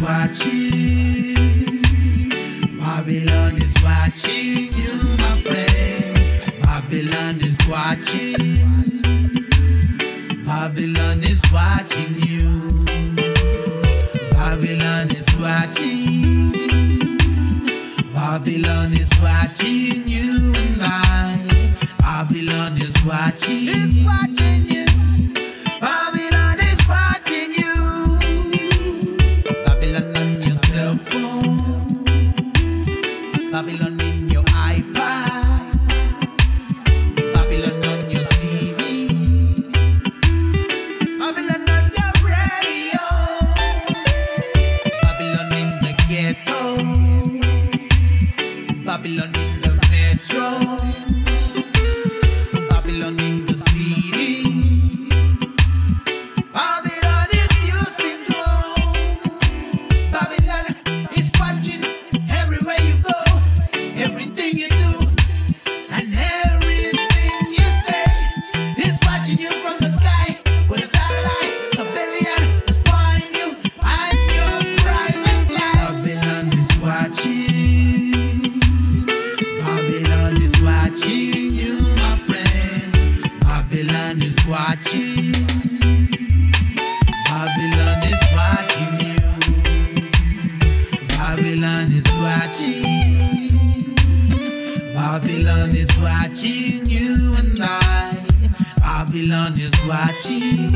watching. Babylon is watching you, my friend. Babylon is watching. Babylon is watching you. Babylon is watching. Babylon is watching you and I. Babylon is watching. Babylon in the metro. watching. Babylon is watching you and I. Babylon is watching.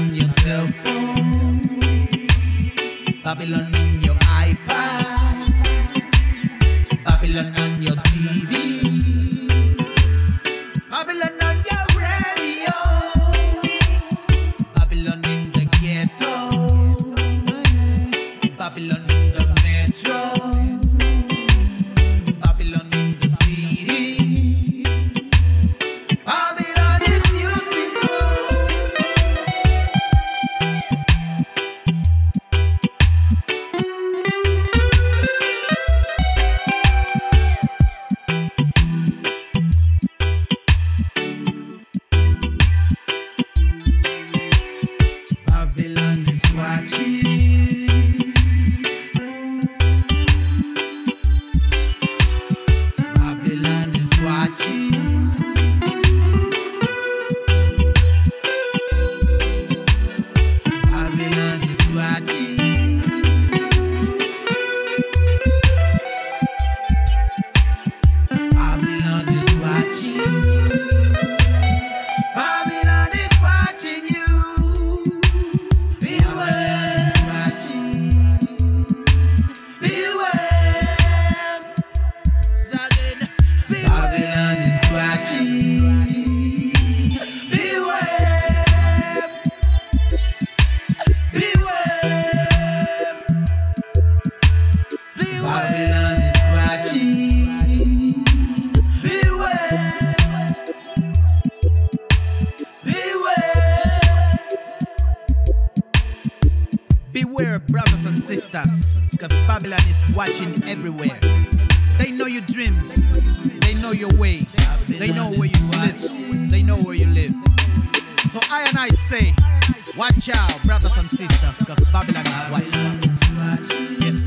on your cell phone. Babylon Cause Babylon is watching everywhere. They know your dreams, they know your way, they know where you live. they know where you live. So I and I say, watch out, brothers and sisters, cause Babylon is watching. Yes,